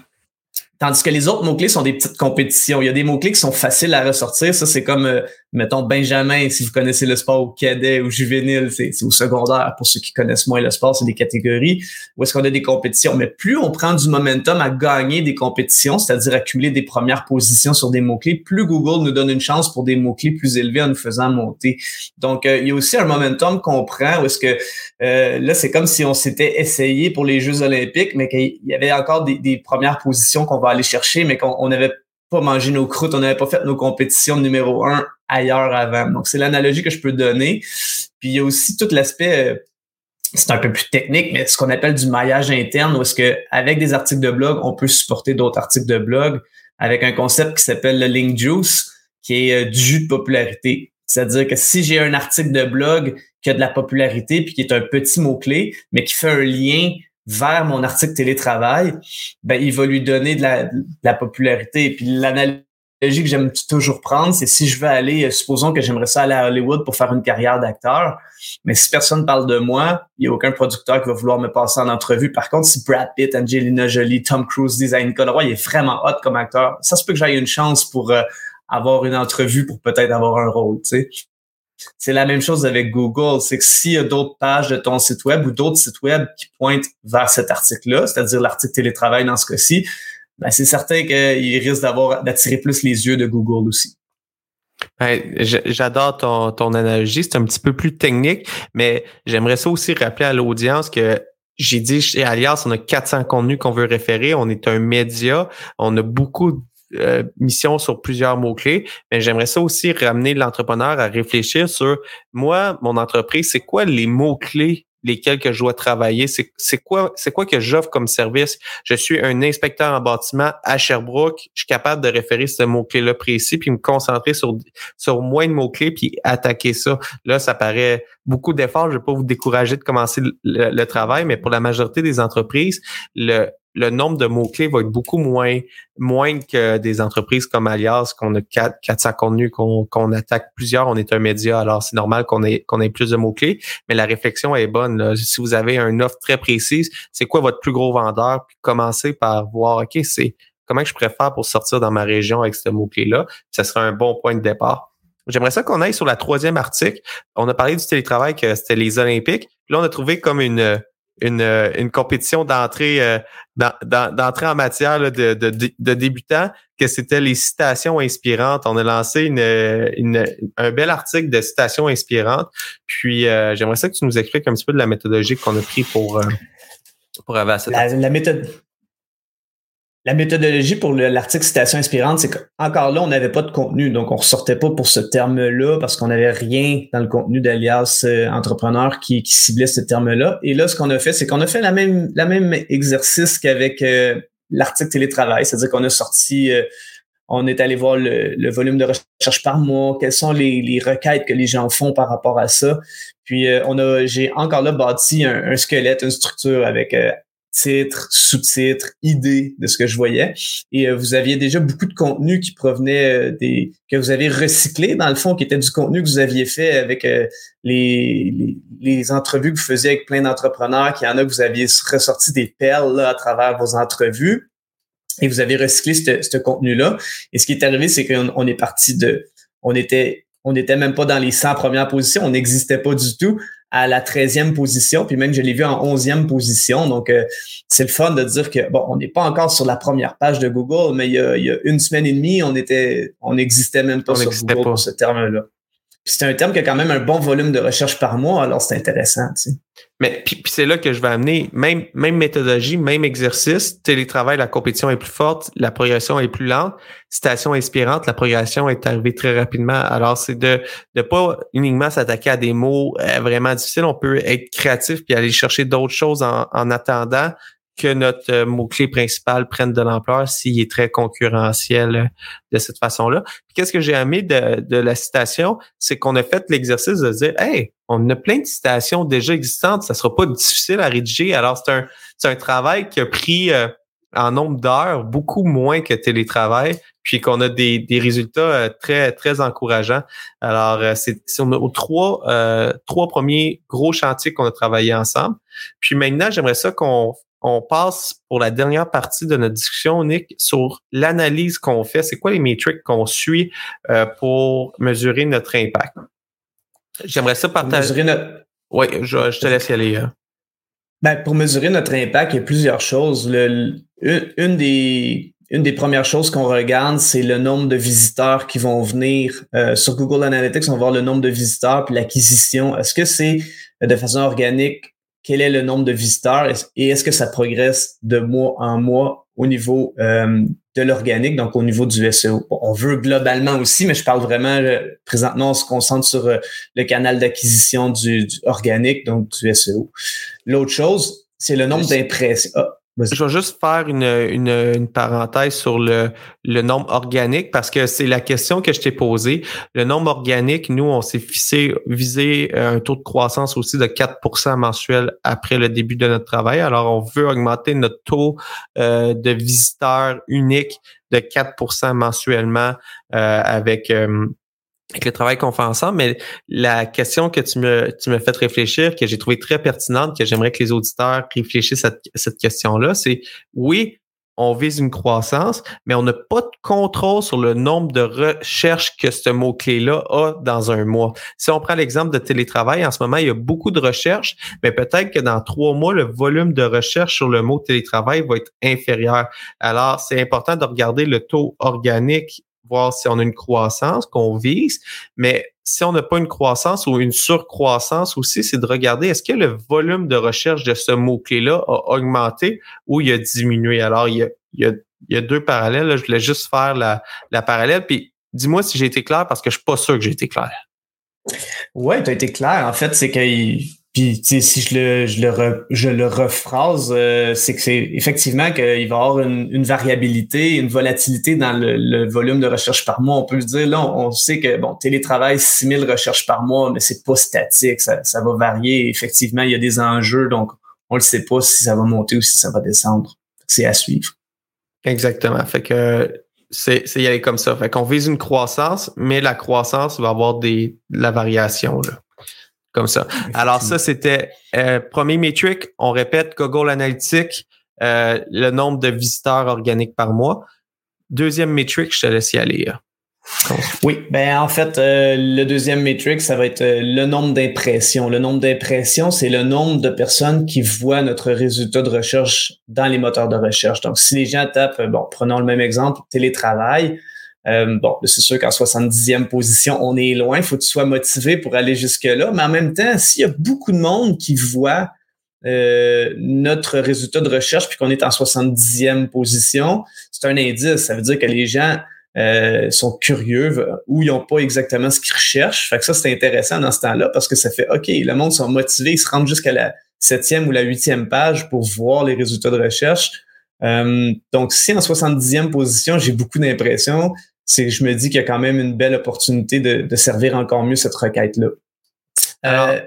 Tandis que les autres mots-clés sont des petites compétitions. Il y a des mots-clés qui sont faciles à ressortir. Ça, c'est comme, mettons, Benjamin, si vous connaissez le sport au cadet ou juvénile, c'est au secondaire. Pour ceux qui connaissent moins le sport, c'est des catégories où est-ce qu'on a des compétitions. Mais plus on prend du momentum à gagner des compétitions, c'est-à-dire accumuler des premières positions sur des mots-clés, plus Google nous donne une chance pour des mots-clés plus élevés en nous faisant monter. Donc, euh, il y a aussi un momentum qu'on prend où est-ce que euh, là, c'est comme si on s'était essayé pour les Jeux olympiques, mais qu'il y avait encore des, des premières positions qu'on aller chercher, mais qu'on n'avait pas mangé nos croûtes, on n'avait pas fait nos compétitions numéro un ailleurs avant. Donc, c'est l'analogie que je peux donner. Puis, il y a aussi tout l'aspect, euh, c'est un peu plus technique, mais ce qu'on appelle du maillage interne, où est-ce que avec des articles de blog, on peut supporter d'autres articles de blog avec un concept qui s'appelle le link juice, qui est euh, du jus de popularité. C'est-à-dire que si j'ai un article de blog qui a de la popularité puis qui est un petit mot-clé, mais qui fait un lien vers mon article télétravail, ben, il va lui donner de la, popularité. Puis l'analogie que j'aime toujours prendre, c'est si je veux aller, euh, supposons que j'aimerais ça aller à Hollywood pour faire une carrière d'acteur, mais si personne parle de moi, il n'y a aucun producteur qui va vouloir me passer en entrevue. Par contre, si Brad Pitt, Angelina Jolie, Tom Cruise, Design Colroy, il est vraiment hot comme acteur, ça se peut que j'aille une chance pour euh, avoir une entrevue pour peut-être avoir un rôle, tu sais. C'est la même chose avec Google. C'est que s'il y a d'autres pages de ton site web ou d'autres sites web qui pointent vers cet article-là, c'est-à-dire l'article télétravail dans ce cas-ci, ben c'est certain qu'il risque d'avoir d'attirer plus les yeux de Google aussi. Ben, j'adore ton, ton analogie. C'est un petit peu plus technique, mais j'aimerais ça aussi rappeler à l'audience que j'ai dit chez Alias, on a 400 contenus qu'on veut référer. On est un média. On a beaucoup euh, mission sur plusieurs mots-clés, mais j'aimerais ça aussi ramener l'entrepreneur à réfléchir sur moi, mon entreprise, c'est quoi les mots-clés lesquels que je dois travailler, c'est quoi c'est quoi que j'offre comme service? Je suis un inspecteur en bâtiment à Sherbrooke, je suis capable de référer ce mot-clé-là précis, puis me concentrer sur, sur moins de mots-clés, puis attaquer ça. Là, ça paraît beaucoup d'efforts. Je ne vais pas vous décourager de commencer le, travail, mais pour la majorité des entreprises, le, le nombre de mots-clés va être beaucoup moins, moins que des entreprises comme Alias, qu'on a 4, 400 contenus, qu'on attaque plusieurs, on est un média, alors c'est normal qu'on ait, qu'on ait plus de mots-clés, mais la réflexion est bonne. Si vous avez une offre très précise, c'est quoi votre plus gros vendeur? Puis commencez par voir, OK, c'est comment je préfère pour sortir dans ma région avec ce mot-clé-là? Ça sera un bon point de départ. J'aimerais ça qu'on aille sur la troisième article. On a parlé du télétravail que c'était les Olympiques. là, on a trouvé comme une une, euh, une compétition d'entrée euh, d'entrée en matière de, de, de, débutants, que c'était les citations inspirantes. On a lancé une, une, un bel article de citations inspirantes. Puis euh, j'aimerais ça que tu nous expliques un petit peu de la méthodologie qu'on a pris pour, pour avoir cette la méthode la méthodologie pour l'article citation inspirante, c'est qu'encore là, on n'avait pas de contenu, donc on ressortait pas pour ce terme-là parce qu'on n'avait rien dans le contenu d'Alias euh, Entrepreneur qui, ciblait ce terme-là. Et là, ce qu'on a fait, c'est qu'on a fait la même, la même exercice qu'avec euh, l'article télétravail, c'est-à-dire qu'on a sorti, euh, on est allé voir le, volume de recherche par mois, quelles sont les, requêtes que les gens font par rapport à ça. Puis on a, j'ai encore là bâti un, squelette, une structure avec titres, sous-titres, idées de ce que je voyais. Et euh, vous aviez déjà beaucoup de contenu qui provenait euh, des que vous avez recyclé dans le fond, qui était du contenu que vous aviez fait avec euh, les, les, entrevues que vous faisiez avec plein d'entrepreneurs, qui en a que vous aviez ressorti des perles là, à travers vos entrevues. Et vous avez recyclé ce contenu-là. Et ce qui est arrivé, c'est qu'on on est parti de, on était, on n'était même pas dans les 100 premières positions, on n'existait pas du tout à la 13e position, puis même je l'ai vu en 11e position. Donc, euh, c'est le fun de dire que, bon, on n'est pas encore sur la première page de Google, mais il y a, une semaine et demie, on était, on n'existait même pas sur Google pour ce terme-là. C'est un terme qui a quand même un bon volume de recherche par mois, alors c'est intéressant. Mais puis, c'est là que je vais amener même même méthodologie, même exercice. Télétravail, la compétition est plus forte, la progression est plus lente. Citation inspirante, la progression est arrivée très rapidement. Alors c'est de de pas uniquement s'attaquer à des mots euh, vraiment difficiles. On peut être créatif puis aller chercher d'autres choses en, en attendant que notre euh, mot-clé principal prenne de l'ampleur s'il est très concurrentiel euh, de cette façon-là. Qu'est-ce que j'ai aimé de, la citation, c'est qu'on a fait l'exercice de dire, hey, on a plein de citations déjà existantes, ça sera pas difficile à rédiger. Alors c'est un c'est travail qui a pris euh, en nombre d'heures beaucoup moins que télétravail, puis qu'on a des, résultats très très encourageants. Alors c'est on a trois trois premiers gros chantiers qu'on a travaillé ensemble. Puis maintenant j'aimerais ça qu'on on passe pour la dernière partie de notre discussion, Nick, sur l'analyse qu'on fait. C'est quoi les métriques qu'on suit euh, pour mesurer notre impact? J'aimerais ça partager. Notre... Oui, je, te laisse y aller. Hein. Ben, pour mesurer notre impact, il y a plusieurs choses. une, des, une des premières choses qu'on regarde, c'est le nombre de visiteurs qui vont venir. Euh, sur Google Analytics, on va voir le nombre de visiteurs puis l'acquisition. Est-ce que c'est de façon organique quel est le nombre de visiteurs et est-ce que ça progresse de mois en mois au niveau euh, de l'organique, donc au niveau du SEO. on veut globalement aussi, mais je parle vraiment euh, présentement, on se concentre sur euh, le canal d'acquisition du, organique, donc du SEO. L'autre chose, c'est le nombre d'impressions. Ah, je vais juste faire une, une, une, parenthèse sur le, le nombre organique parce que c'est la question que je t'ai posée. Le nombre organique, nous, on s'est fixé, visé euh, un taux de croissance aussi de 4% mensuel après le début de notre travail. Alors, on veut augmenter notre taux euh, de visiteurs uniques de 4% mensuellement euh, avec avec le travail qu'on fait ensemble, mais la question que tu me, tu me fait réfléchir, que j'ai trouvé très pertinente, que j'aimerais que les auditeurs réfléchissent à cette, question-là, c'est oui, on vise une croissance, mais on n'a pas de contrôle sur le nombre de recherches que ce mot-clé-là a dans un mois. Si on prend l'exemple de télétravail, en ce moment, il y a beaucoup de recherches, mais peut-être que dans trois mois, le volume de recherche sur le mot télétravail va être inférieur. Alors, c'est important de regarder le taux organique voir si on a une croissance qu'on vise, mais si on n'a pas une croissance ou une surcroissance aussi, c'est de regarder est-ce que le volume de recherche de ce mot-clé-là a augmenté ou il a diminué? Alors, il y a, il y a, deux parallèles. Je voulais juste faire la, la parallèle. Puis dis-moi si j'ai été clair parce que je suis pas sûr que j'ai été clair. Ouais, tu as été clair. En fait, c'est que puis, si je le, je le, je le rephrase, euh, c'est que c'est effectivement qu'il va y avoir une, une, variabilité, une volatilité dans le, volume de recherche par mois. On peut se dire, là, on, sait que, bon, télétravail, 6000 recherches par mois, mais c'est pas statique, ça, ça va varier. Effectivement, il y a des enjeux, donc on ne sait pas si ça va monter ou si ça va descendre. C'est à suivre. Exactement. Fait que c'est y aller comme ça. Fait qu'on vise une croissance, mais la croissance va avoir des la variation. Là comme ça. Alors ça, c'était euh, premier métrique. On répète, Google Analytics, euh, le nombre de visiteurs organiques par mois. Deuxième métrique, je te laisse y aller. Oui, ben en fait, euh, le deuxième métrique, ça va être le nombre d'impressions. Le nombre d'impressions, c'est le nombre de personnes qui voient notre résultat de recherche dans les moteurs de recherche. Donc, si les gens tapent, bon, prenons le même exemple, télétravail, euh, bon, c'est sûr qu'en 70e position, on est loin. Il faut que tu sois motivé pour aller jusque-là. Mais en même temps, s'il y a beaucoup de monde qui voit euh, notre résultat de recherche puis qu'on est en 70e position, c'est un indice. Ça veut dire que les gens euh, sont curieux ou ils n'ont pas exactement ce qu'ils recherchent. Fait que ça, c'est intéressant dans ce temps-là parce que ça fait OK, le monde sont motivés, ils se rendent jusqu'à la septième ou la huitième page pour voir les résultats de recherche. donc, si en 70e position, j'ai beaucoup d'impressions, c'est je me dis qu'il y a quand même une belle opportunité de, servir encore mieux cette requête-là. Euh,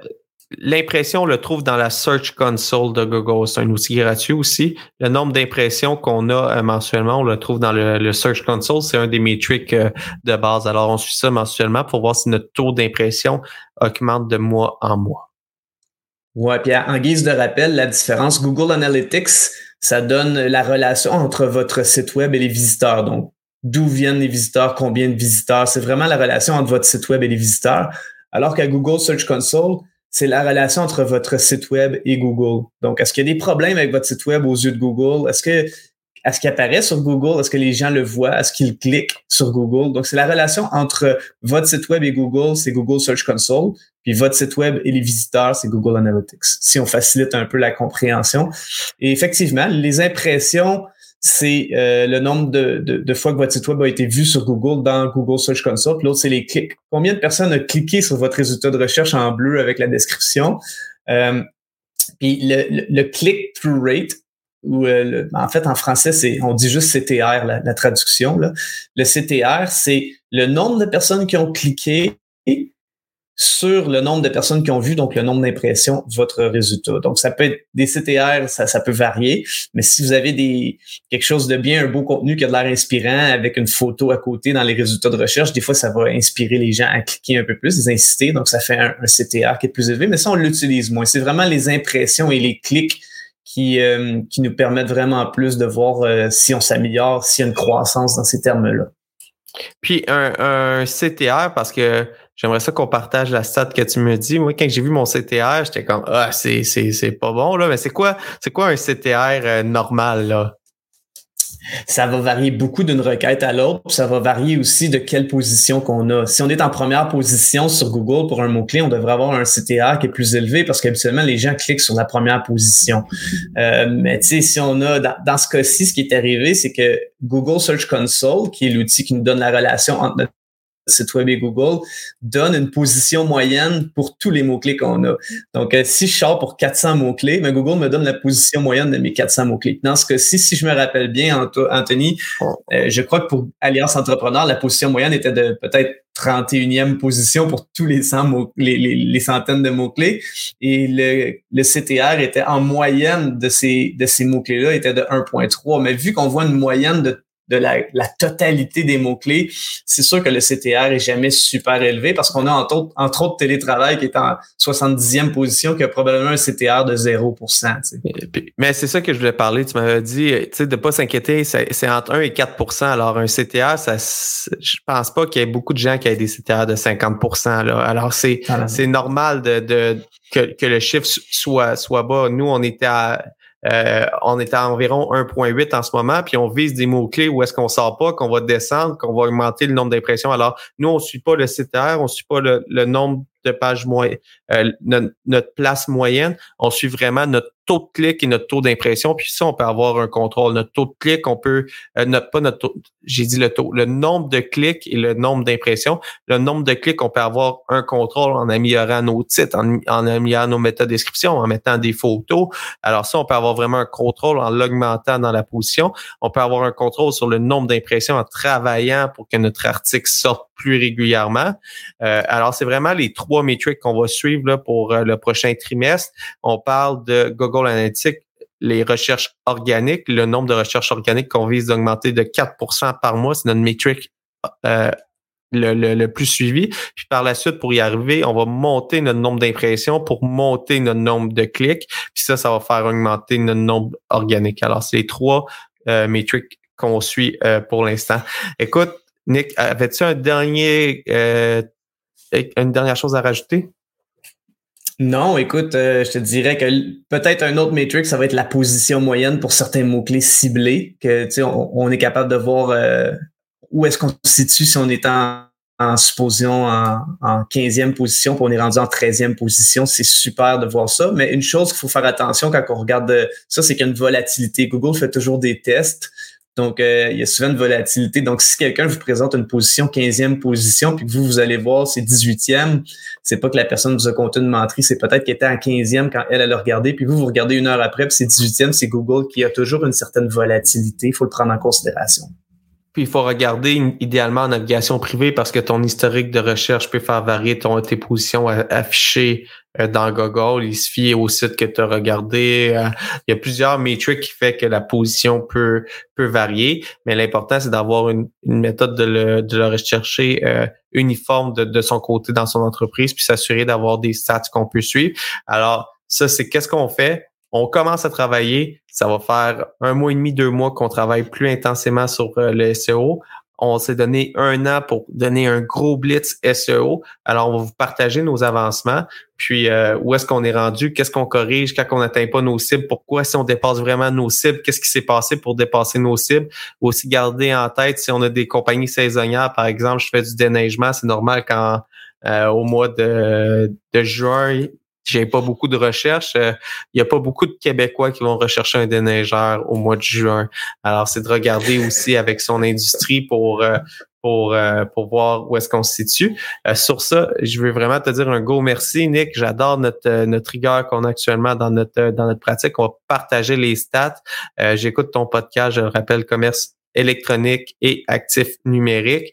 l'impression, on le trouve dans la Search Console de Google. C'est un outil gratuit aussi. Le nombre d'impressions qu'on a euh, mensuellement, on le trouve dans le, Search Console. C'est un des métriques euh, de base. Alors, on suit ça mensuellement pour voir si notre taux d'impression augmente de mois en mois. Ouais, puis en guise de rappel, la différence, Google Analytics, ça donne la relation entre votre site web et les visiteurs. Donc, d'où viennent les visiteurs, combien de visiteurs. C'est vraiment la relation entre votre site web et les visiteurs. Alors qu'à Google Search Console, c'est la relation entre votre site web et Google. Donc, est-ce qu'il y a des problèmes avec votre site web aux yeux de Google? Est-ce que à ce qui apparaît sur Google, est-ce que les gens le voient, est-ce qu'ils cliquent sur Google? Donc, c'est la relation entre votre site web et Google, c'est Google Search Console, puis votre site web et les visiteurs, c'est Google Analytics. Si on facilite un peu la compréhension. Et effectivement, les impressions, c'est euh, le nombre de, de, fois que votre site web a été vu sur Google dans Google Search Console. L'autre, c'est les clics. Combien de personnes ont cliqué sur votre résultat de recherche en bleu avec la description? Euh, puis le, le, click-through rate, ou euh, en fait en français, c'est on dit juste CTR, la, la traduction. Là. Le CTR, c'est le nombre de personnes qui ont cliqué sur le nombre de personnes qui ont vu, donc le nombre d'impressions, votre résultat. Donc, ça peut être des CTR, ça, ça peut varier, mais si vous avez des quelque chose de bien, un beau contenu qui a de l'air inspirant avec une photo à côté dans les résultats de recherche, des fois, ça va inspirer les gens à cliquer un peu plus, les inciter, donc ça fait un, CTR qui est plus élevé, mais ça, on l'utilise moins. C'est vraiment les impressions et les clics qui, euh, qui nous permettent vraiment plus de voir euh, si on s'améliore, s'il y a une croissance dans ces termes-là. Puis un, un CTR, parce que J'aimerais ça qu'on partage la stat que tu me dis. Moi, quand j'ai vu mon CTR, j'étais comme Ah, c'est, c'est, c'est pas bon, là. Mais c'est quoi, c'est quoi un CTR euh, normal, là? Ça va varier beaucoup d'une requête à l'autre. Ça va varier aussi de quelle position qu'on a. Si on est en première position sur Google pour un mot-clé, on devrait avoir un CTR qui est plus élevé parce qu'habituellement, les gens cliquent sur la première position. Euh, mais tu sais, si on a, dans, dans ce cas-ci, ce qui est arrivé, c'est que Google Search Console, qui est l'outil qui nous donne la relation entre notre site web et Google, donne une position moyenne pour tous les mots-clés qu'on a. Donc, euh, si je sors pour 400 mots-clés, mais Google me donne la position moyenne de mes 400 mots-clés. Dans ce cas-ci, si je me rappelle bien, Anthony, euh, je crois que pour Alliance Entrepreneur, la position moyenne était de peut-être 31e position pour tous les, 100 mots, les, les, centaines de mots-clés. Et le, le CTR était en moyenne de ces, de ces mots-clés-là, était de 1.3. Mais vu qu'on voit une moyenne de de la, la totalité des mots-clés, c'est sûr que le CTR est jamais super élevé parce qu'on a entre autres, entre autres télétravail qui est en 70e position qui a probablement un CTR de 0% Mais c'est ça que je voulais parler. Tu m'avais dit tu sais, de pas s'inquiéter, c'est entre 1 et 4% Alors, un CTR, ça, je pense pas qu'il y ait beaucoup de gens qui aient des CTR de 50 là. Alors, c'est c'est normal de, de que, que, le chiffre soit, soit bas. Nous, on était à euh, on est à environ 1.8 en ce moment, puis on vise des mots-clés où est-ce qu'on sort pas, qu'on va descendre, qu'on va augmenter le nombre d'impressions. Alors, nous, on suit pas le CTR, on suit pas le, le nombre de pages moyennes, euh, notre, place moyenne, on suit vraiment notre taux de clic et notre taux d'impression. Puis ça, on peut avoir un contrôle. Notre taux de clic, on peut, euh, pas notre taux, j'ai dit le taux, le nombre de clics et le nombre d'impressions. Le nombre de clics, on peut avoir un contrôle en améliorant nos titres, en, améliorant nos méthodes en mettant des photos. Alors ça, on peut avoir vraiment un contrôle en l'augmentant dans la position. On peut avoir un contrôle sur le nombre d'impressions en travaillant pour que notre article sorte plus régulièrement. Euh, alors, c'est vraiment les trois métriques qu'on va suivre là, pour euh, le prochain trimestre. On parle de Google Analytics, les recherches organiques, le nombre de recherches organiques qu'on vise d'augmenter de 4% par mois. C'est notre métrique euh, le, le, plus suivi. Puis par la suite, pour y arriver, on va monter notre nombre d'impressions pour monter notre nombre de clics. Puis ça, ça va faire augmenter notre nombre organique. Alors, c'est les trois euh, métriques qu'on suit pour l'instant. Écoute, Nick, avais-tu un dernier, euh, une dernière chose à rajouter? Non, écoute, euh, je te dirais que peut-être un autre métrique, ça va être la position moyenne pour certains mots-clés ciblés, que tu sais, on, est capable de voir euh, où est-ce qu'on se situe si on est en, en supposition en, en 15e position, puis on est rendu en 13e position. C'est super de voir ça. Mais une chose qu'il faut faire attention quand on regarde ça, c'est qu'il y a une volatilité. Google fait toujours des tests. Donc, euh, il y a souvent une volatilité. Donc, si quelqu'un vous présente une position 15e position, puis que vous, vous allez voir c'est 18e, c'est pas que la personne vous a compté une menterie, c'est peut-être qu'elle était en 15e quand elle, elle a regardé, puis vous, vous regardez une heure après, puis c'est 18e, c'est Google qui a toujours une certaine volatilité. Il faut le prendre en considération. Puis il faut regarder idéalement en navigation privée parce que ton historique de recherche peut faire varier ton, tes positions affichées dans Google. Il se fie au site que tu as regardé. Euh, il y a plusieurs métriques qui fait que la position peut, peut varier, mais l'important, c'est d'avoir une, méthode de le, de le rechercher euh, uniforme de, de son côté dans son entreprise, puis s'assurer d'avoir des stats qu'on peut suivre. Alors, ça, c'est qu'est-ce qu'on fait? on commence à travailler. Ça va faire un mois et demi, deux mois qu'on travaille plus intensément sur euh, le SEO. On s'est donné un an pour donner un gros blitz SEO. Alors, on va vous partager nos avancements, puis euh, où est-ce qu'on est rendu, qu'est-ce qu'on corrige quand on n'atteint pas nos cibles, pourquoi si on dépasse vraiment nos cibles, qu'est-ce qui s'est passé pour dépasser nos cibles? Aussi garder en tête si on a des compagnies saisonnières, par exemple, je fais du déneigement, c'est normal quand euh, au mois de, de juin, j'ai pas beaucoup de recherches. Il euh, n'y a pas beaucoup de Québécois qui vont rechercher un déneigeur au mois de juin. Alors, c'est de regarder aussi avec son industrie pour euh, pour, euh, pour voir où est-ce qu'on se situe. sur ça, je veux vraiment te dire un gros merci, Nick. J'adore notre, notre rigueur qu'on a actuellement dans notre, dans notre pratique. On va partager les stats. J'écoute ton podcast, je le rappelle, commerce électronique et actif numérique.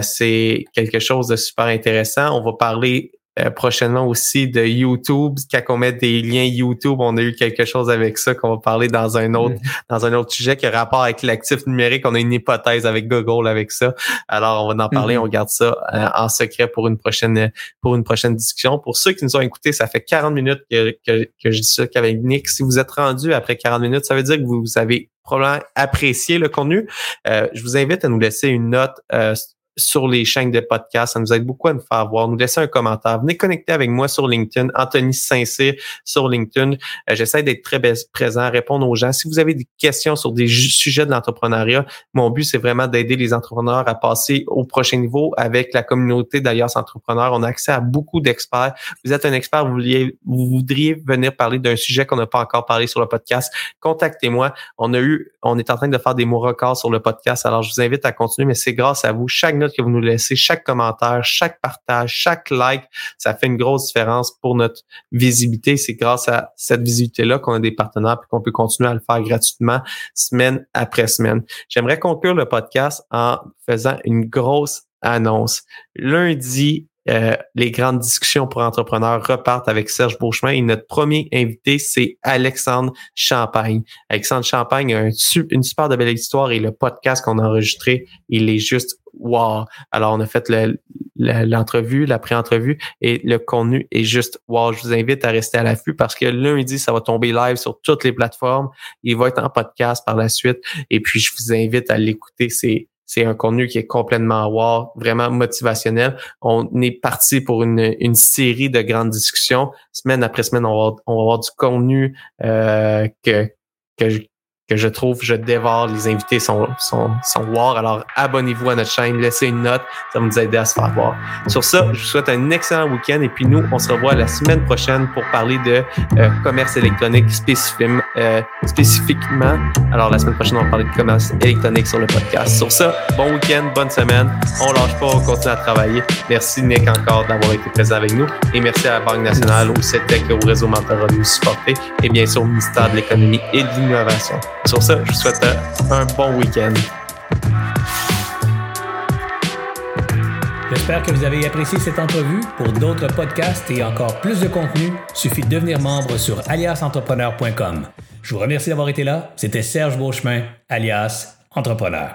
c'est quelque chose de super intéressant. On va parler euh, prochainement aussi de YouTube. Quand on met des liens YouTube, on a eu quelque chose avec ça qu'on va parler dans un autre mm-hmm. dans un autre sujet qui a rapport avec l'actif numérique. On a une hypothèse avec Google avec ça. Alors on va en parler. Mm-hmm. On garde ça euh, en secret pour une prochaine pour une prochaine discussion. Pour ceux qui nous ont écoutés, ça fait 40 minutes que, que, que je dis ça qu'avec Nick. Si vous êtes rendu après 40 minutes, ça veut dire que vous avez probablement apprécié le contenu. Euh, je vous invite à nous laisser une note sur les chaînes de podcast. Ça nous aide beaucoup à nous faire voir. Nous laisser un commentaire. Venez connecter avec moi sur LinkedIn. Anthony Saint-Cyr sur LinkedIn. Euh, j'essaie d'être très présent, répondre aux gens. Si vous avez des questions sur des sujets de l'entrepreneuriat, mon but, c'est vraiment d'aider les entrepreneurs à passer au prochain niveau avec la communauté d'Alliance Entrepreneurs. On a accès à beaucoup d'experts. Vous êtes un expert, vous, vouliez, vous voudriez venir parler d'un sujet qu'on n'a pas encore parlé sur le podcast. Contactez-moi. On a eu, on est en train de faire des mots records sur le podcast. Alors, je vous invite à continuer, mais c'est grâce à vous. Chaque que vous nous laissez, chaque commentaire, chaque partage, chaque like, ça fait une grosse différence pour notre visibilité. C'est grâce à cette visibilité-là qu'on a des partenaires et qu'on peut continuer à le faire gratuitement semaine après semaine. J'aimerais conclure le podcast en faisant une grosse annonce. Lundi, euh, les grandes discussions pour entrepreneurs repartent avec Serge Beauchemin et notre premier invité, c'est Alexandre Champagne. Alexandre Champagne a une super de belle histoire et le podcast qu'on a enregistré, il est juste wow. Alors, on a fait l'entrevue, la pré-entrevue et le contenu est juste wow. Je vous invite à rester à l'affût parce que lundi, ça va tomber live sur toutes les plateformes. Il va être en podcast par la suite. Et puis, je vous invite à l'écouter. C'est c'est un contenu qui est complètement wow, vraiment motivationnel. On est parti pour une, une série de grandes discussions. Semaine après semaine, on va, on va avoir du contenu euh, que, que, que je trouve, je dévore. Les invités sont, sont, sont war. Alors, abonnez-vous à notre chaîne, laissez une note. Ça va nous aider à se faire voir. Sur ça, je vous souhaite un excellent week-end. Et puis, nous, on se revoit la semaine prochaine pour parler de euh, commerce électronique spécifiquement, euh, spécifiquement. Alors, la semaine prochaine, on va parler de commerce électronique sur le podcast. Sur ça, bon week-end, bonne semaine. On lâche pas, on continue à travailler. Merci, Nick, encore d'avoir été présent avec nous. Et merci à la Banque nationale, au CETEC, au réseau Mentorat de nous supporter. Et bien sûr, au ministère de l'Économie et de l'Innovation. Sur ça, je vous souhaite un bon week-end. J'espère que vous avez apprécié cette entrevue. Pour d'autres podcasts et encore plus de contenu, suffit de devenir membre sur aliasentrepreneur.com. Je vous remercie d'avoir été là. C'était Serge Beauchemin, alias Entrepreneur.